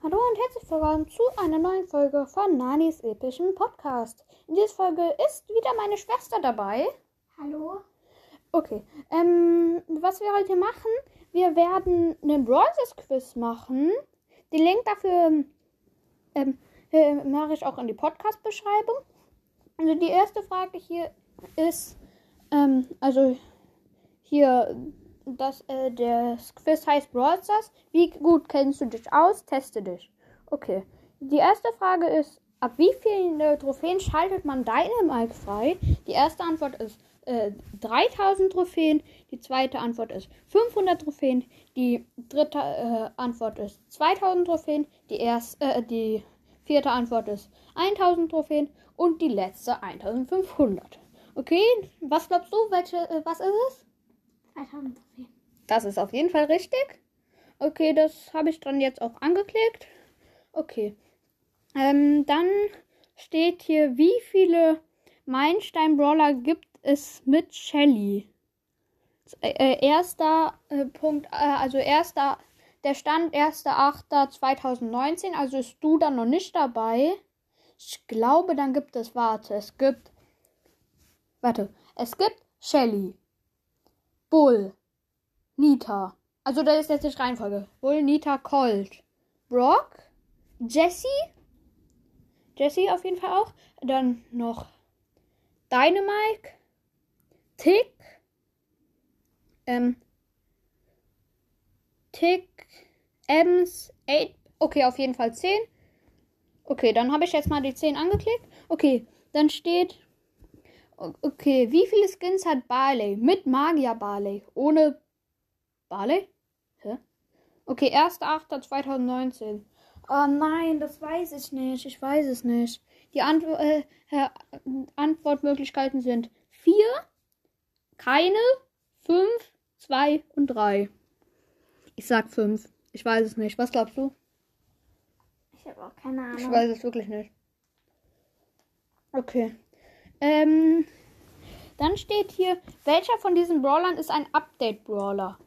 Hallo und herzlich willkommen zu einer neuen Folge von Nanis epischem Podcast. In dieser Folge ist wieder meine Schwester dabei. Hallo. Okay, ähm, was wir heute machen, wir werden einen Brawlers Quiz machen. Den Link dafür ähm, äh, mache ich auch in die Podcast-Beschreibung. Also die erste Frage hier ist, ähm, also hier, das, äh, das Quiz heißt Brawl Stars. Wie gut kennst du dich aus? Teste dich. Okay. Die erste Frage ist, ab wie vielen äh, Trophäen schaltet man Dynamite frei? Die erste Antwort ist äh, 3000 Trophäen. Die zweite Antwort ist 500 Trophäen. Die dritte äh, Antwort ist 2000 Trophäen. Die erste, äh, die vierte Antwort ist 1000 Trophäen. Und die letzte 1500. Okay, was glaubst du, welche, äh, was ist es? 2000 Trophäen. Das ist auf jeden Fall richtig. Okay, das habe ich dann jetzt auch angeklickt. Okay. Ähm, dann steht hier, wie viele Meilenstein-Brawler gibt es mit Shelly? Äh, äh, erster äh, Punkt, äh, also erster, der Stand 1.8.2019, also ist du dann noch nicht dabei. Ich glaube, dann gibt es, warte, es gibt, warte, es gibt Shelly, Bull, Nita. Also das ist jetzt die Reihenfolge. Bull, Nita, Colt, Brock, Jesse. Jesse auf jeden Fall auch. Dann noch Dynamite, Tick, ähm, Tick, Ems, 8. Okay, auf jeden Fall 10. Okay, dann habe ich jetzt mal die 10 angeklickt. Okay, dann steht Okay, wie viele Skins hat Barley? Mit Magier Barley. Ohne Barley? Hä? Okay, 1.8.2019. Oh nein, das weiß ich nicht. Ich weiß es nicht. Die Ant äh, äh, Antwortmöglichkeiten sind 4, keine, 5, 2 und 3. Ich sag 5. Ich weiß es nicht. Was glaubst du? Ich habe auch keine Ahnung. Ich weiß es wirklich nicht. Okay. Ähm, dann steht hier, welcher von diesen Brawlern ist ein Update-Brawler?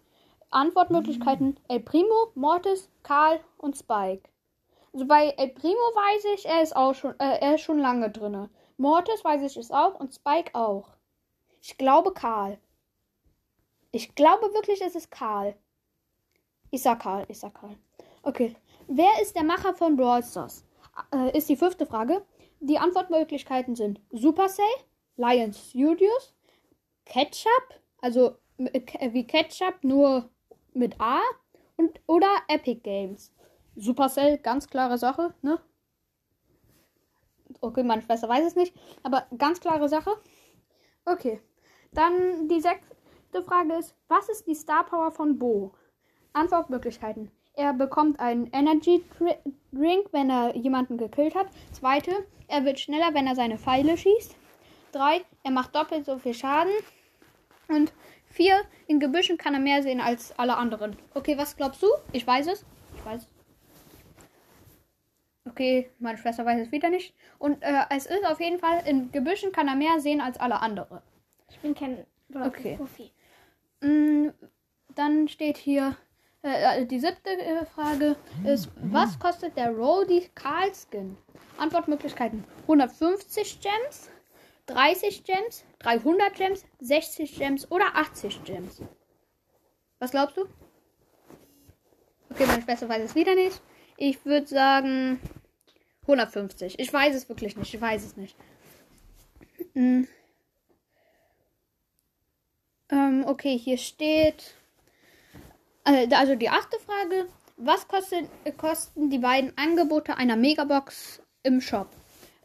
Antwortmöglichkeiten El Primo, Mortis, Karl und Spike. Also bei El Primo weiß ich, er ist auch schon, äh, er ist schon lange drinne. Mortis weiß ich es auch und Spike auch. Ich glaube Karl. Ich glaube wirklich, es ist Karl. Ich sag Karl, ich sag Karl. Okay. Wer ist der Macher von Brawl Stars? Äh, ist die fünfte Frage. Die Antwortmöglichkeiten sind Supercell, Lion Studios, Ketchup, also äh, wie Ketchup nur mit A und oder Epic Games. Supercell, ganz klare Sache, ne? Okay, meine Schwester weiß es nicht, aber ganz klare Sache. Okay. Dann die sechste Frage ist, was ist die Star Power von Bo? Antwortmöglichkeiten. Er bekommt einen Energy Drink, wenn er jemanden gekillt hat. Zweite, er wird schneller, wenn er seine Pfeile schießt. Drei, er macht doppelt so viel Schaden. Und vier, in Gebüschen kann er mehr sehen als alle anderen. Okay, was glaubst du? Ich weiß es. Ich weiß es. Okay, meine Schwester weiß es wieder nicht. Und äh, es ist auf jeden Fall, in Gebüschen kann er mehr sehen als alle anderen. Ich bin kein Okay. Profi. Mm, Dann steht hier, äh, die siebte äh, Frage ist, was kostet der Rody Karl Skin? Antwortmöglichkeiten 150 Gems, 30 Gems, 300 Gems, 60 Gems oder 80 Gems. Was glaubst du? Okay, meine Schwester weiß es wieder nicht. Ich würde sagen 150. Ich weiß es wirklich nicht. Ich weiß es nicht. Mm. Ähm, okay, hier steht. Äh, Also die achte Frage. Was kostet, kosten die beiden Angebote einer Megabox im Shop?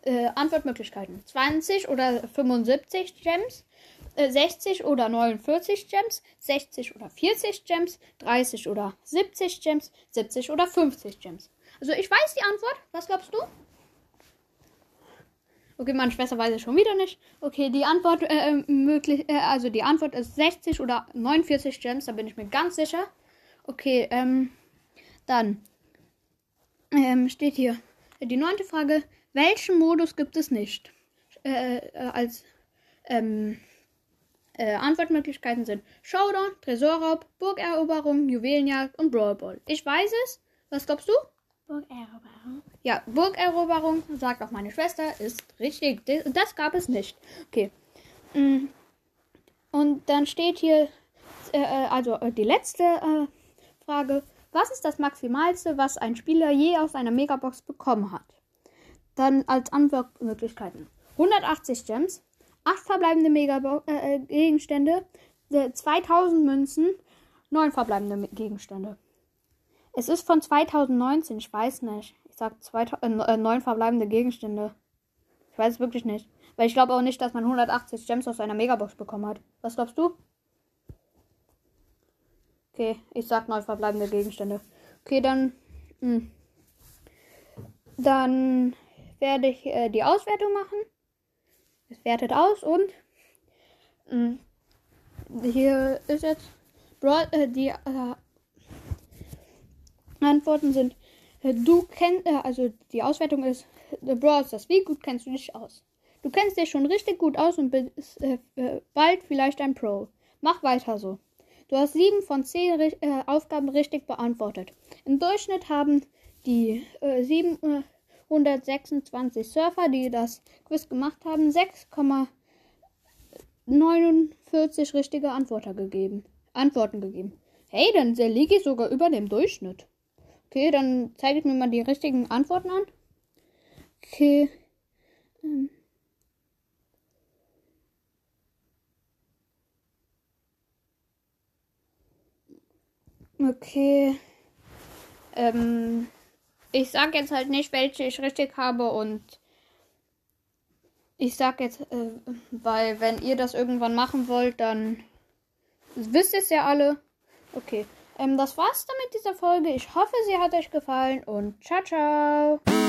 Äh, Antwortmöglichkeiten. 20 oder 75 Gems. äh, 60 oder 49 Gems. 60 oder 40 Gems. 30 oder 70 Gems. 70 oder 50 Gems. Also ich weiß die Antwort. Was glaubst du? Okay, meine Schwester weiß es schon wieder nicht. Okay, die Antwort äh, möglich, äh, also die Antwort ist 60 oder 49 Gems, da bin ich mir ganz sicher. Okay, ähm, dann ähm, steht hier die neunte Frage. Welchen Modus gibt es nicht? Äh, äh, als ähm, äh, Antwortmöglichkeiten sind Showdown, Tresorraub, Burgeroberung, Juwelenjagd und Brawl Ball. Ich weiß es. Was glaubst du? Burgeroberung. Ja, Burgeroberung, sagt auch meine Schwester, ist richtig. Das gab es nicht. Okay. Mm. Und dann steht hier, äh, äh, also äh, die letzte äh, Frage. Was ist das Maximalste, was ein Spieler je aus einer Megabox bekommen hat? Dann als Antwortmöglichkeiten. 180 Gems, 8 verbleibende Megabo äh, äh, Gegenstände, äh, 2000 Münzen, 9 verbleibende Gegenstände. Es ist von 2019, ich weiß nicht. Ich sag 2000, äh, 9 verbleibende Gegenstände. Ich weiß es wirklich nicht. Weil ich glaube auch nicht, dass man 180 Gems aus einer Megabox bekommen hat. Was glaubst du? Okay, ich sag 9 verbleibende Gegenstände. Okay, dann. Mh. Dann werde ich äh, die Auswertung machen. Es wertet aus und. Mh. Hier ist jetzt. Brawl, äh, die äh, Antworten sind. äh, Du kennst. Äh, also die Auswertung ist. Brawl Stars. Wie gut kennst du dich aus? Du kennst dich schon richtig gut aus und bist äh, bald vielleicht ein Pro. Mach weiter so. Du hast sieben von zehn äh, Aufgaben richtig beantwortet. Im Durchschnitt haben die äh, 726 Surfer, die das Quiz gemacht haben, 6,49 richtige Antworten gegeben. Antworten gegeben. Hey, dann liege ich sogar über dem Durchschnitt. Okay, dann zeige ich mir mal die richtigen Antworten an. Okay. Ähm. Okay. Ähm, ich sag jetzt halt nicht, welche ich richtig habe und ich sag jetzt, äh, weil wenn ihr das irgendwann machen wollt, dann wisst ihr es ja alle. Okay. Ähm, das war's dann mit dieser Folge. Ich hoffe, sie hat euch gefallen und ciao, ciao.